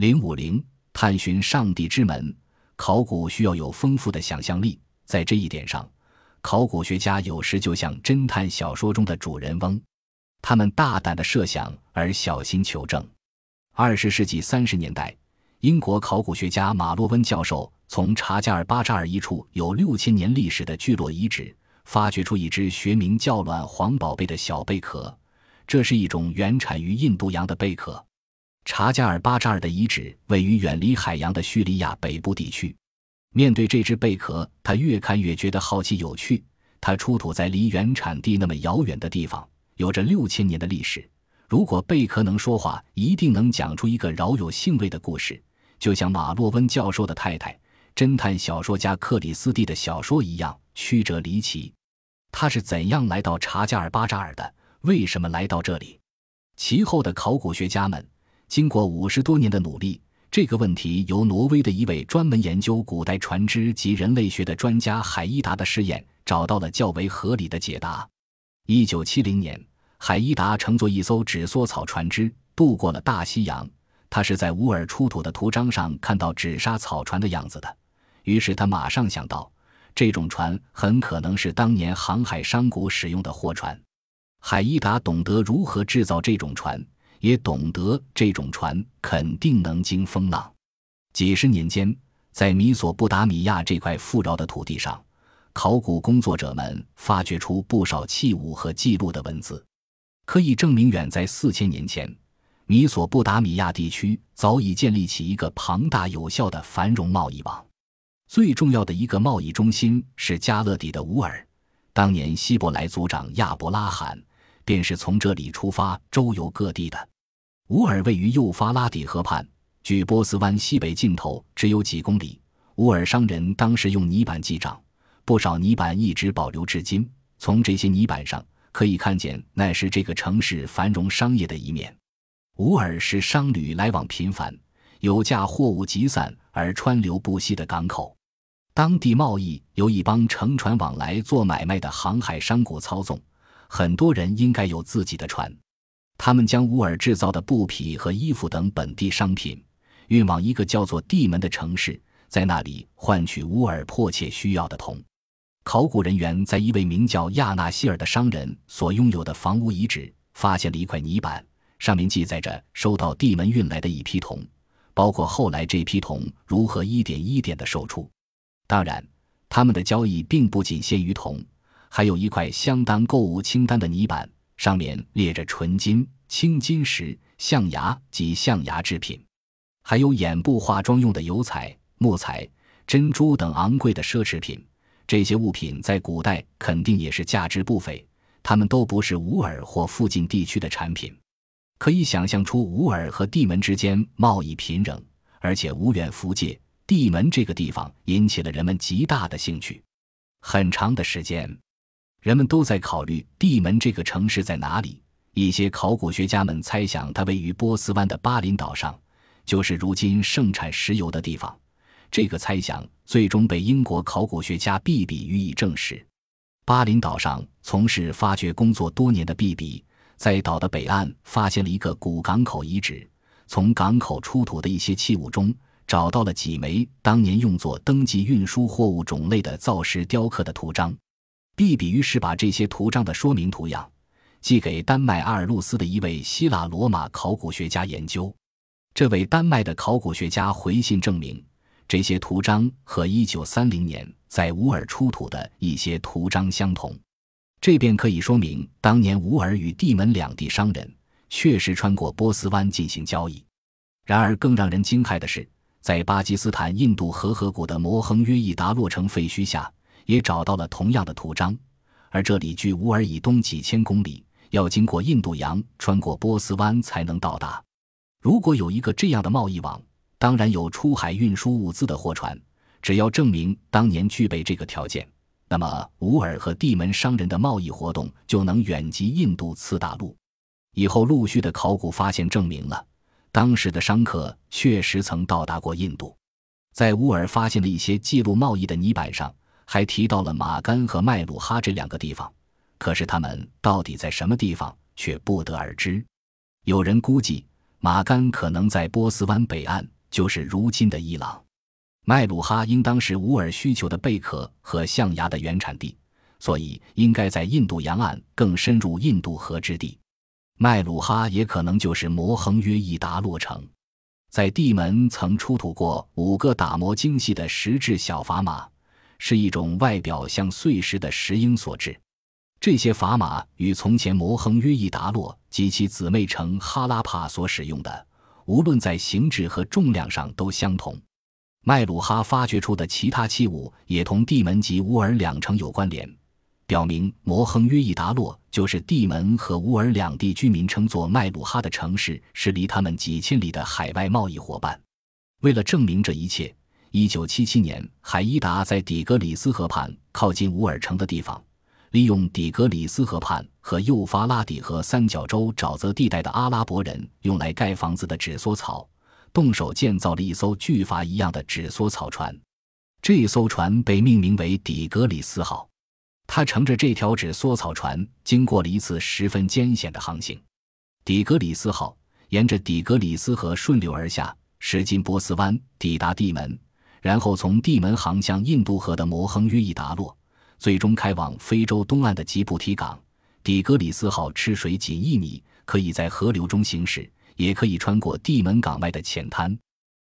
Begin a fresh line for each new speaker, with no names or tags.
零五零，探寻上帝之门。考古需要有丰富的想象力，在这一点上，考古学家有时就像侦探小说中的主人翁，他们大胆的设想而小心求证。二十世纪三十年代，英国考古学家马洛温教授从查加尔巴扎尔一处有六千年历史的聚落遗址，发掘出一只学名叫卵黄宝贝的小贝壳。这是一种原产于印度洋的贝壳。查加尔巴扎尔的遗址位于远离海洋的叙利亚北部地区。面对这只贝壳，他越看越觉得好奇有趣。它出土在离原产地那么遥远的地方，有着六千年的历史。如果贝壳能说话，一定能讲出一个饶有兴味的故事，就像马洛温教授的太太、侦探小说家克里斯蒂的小说一样曲折离奇。他是怎样来到查加尔巴扎尔的？为什么来到这里？其后的考古学家们。经过五十多年的努力，这个问题由挪威的一位专门研究古代船只及人类学的专家海伊达的试验找到了较为合理的解答。一九七零年，海伊达乘坐一艘纸梭草船只渡过了大西洋。他是在乌尔出土的图章上看到纸沙草船的样子的，于是他马上想到，这种船很可能是当年航海商贾使用的货船。海伊达懂得如何制造这种船。也懂得这种船肯定能经风浪。几十年间，在米索不达米亚这块富饶的土地上，考古工作者们发掘出不少器物和记录的文字，可以证明远在四千年前，米索不达米亚地区早已建立起一个庞大有效的繁荣贸易网。最重要的一个贸易中心是加勒底的乌尔，当年希伯来族长亚伯拉罕便是从这里出发周游各地的。乌尔位于幼发拉底河畔，距波斯湾西北尽头只有几公里。乌尔商人当时用泥板记账，不少泥板一直保留至今。从这些泥板上可以看见，那是这个城市繁荣商业的一面。乌尔是商旅来往频繁、有价货物集散而川流不息的港口，当地贸易由一帮乘船往来做买卖的航海商贾操纵，很多人应该有自己的船。他们将乌尔制造的布匹和衣服等本地商品运往一个叫做地门的城市，在那里换取乌尔迫切需要的铜。考古人员在一位名叫亚纳希尔的商人所拥有的房屋遗址发现了一块泥板，上面记载着收到地门运来的一批铜，包括后来这批铜如何一点一点的售出。当然，他们的交易并不仅限于铜，还有一块相当购物清单的泥板。上面列着纯金、青金石、象牙及象牙制品，还有眼部化妆用的油彩、木材、珍珠等昂贵的奢侈品。这些物品在古代肯定也是价值不菲。它们都不是乌尔或附近地区的产品。可以想象出乌尔和地门之间贸易频仍，而且无远弗届。地门这个地方引起了人们极大的兴趣。很长的时间。人们都在考虑地门这个城市在哪里。一些考古学家们猜想它位于波斯湾的巴林岛上，就是如今盛产石油的地方。这个猜想最终被英国考古学家毕比予以证实。巴林岛上从事发掘工作多年的毕比，在岛的北岸发现了一个古港口遗址，从港口出土的一些器物中找到了几枚当年用作登记运输货物种类的造石雕刻的图章。毕比于是把这些图章的说明图样寄给丹麦阿尔路斯的一位希腊罗马考古学家研究。这位丹麦的考古学家回信证明，这些图章和1930年在乌尔出土的一些图章相同。这便可以说明，当年乌尔与地门两地商人确实穿过波斯湾进行交易。然而，更让人惊骇的是，在巴基斯坦印度河河谷的摩亨约伊达洛城废墟下。也找到了同样的图章，而这里距乌尔以东几千公里，要经过印度洋，穿过波斯湾才能到达。如果有一个这样的贸易网，当然有出海运输物资的货船。只要证明当年具备这个条件，那么乌尔和地门商人的贸易活动就能远及印度次大陆。以后陆续的考古发现证明了，当时的商客确实曾到达过印度。在乌尔发现的一些记录贸易的泥板上。还提到了马干和麦鲁哈这两个地方，可是他们到底在什么地方却不得而知。有人估计，马干可能在波斯湾北岸，就是如今的伊朗。麦鲁哈应当是乌尔需求的贝壳和象牙的原产地，所以应该在印度洋岸更深入印度河之地。麦鲁哈也可能就是摩亨约一达洛城，在地门曾出土过五个打磨精细的石质小砝码，是一种外表像碎石的石英所制。这些砝码与从前摩亨约一达洛及其姊妹城哈拉帕所使用的，无论在形制和重量上都相同。麦鲁哈发掘出的其他器物也同地门及乌尔两城有关联。表明摩亨约伊达洛就是地门和乌尔两地居民称作麦鲁哈的城市，是离他们几千里的海外贸易伙伴。为了证明这一切，一九七七年，海伊达在底格里斯河畔靠近乌尔城的地方，利用底格里斯河畔和幼发拉底河三角洲沼泽地带的阿拉伯人用来盖房子的纸梭草，动手建造了一艘巨筏一样的纸梭草船。这艘船被命名为底格里斯号。他乘着这条纸梭草船，经过了一次十分艰险的航行。底格里斯号沿着底格里斯河顺流而下，驶进波斯湾，抵达地门，然后从地门航向印度河的摩亨约伊达洛，最终开往非洲东岸的吉布提港。底格里斯号吃水仅一米，可以在河流中行驶，也可以穿过地门港外的浅滩。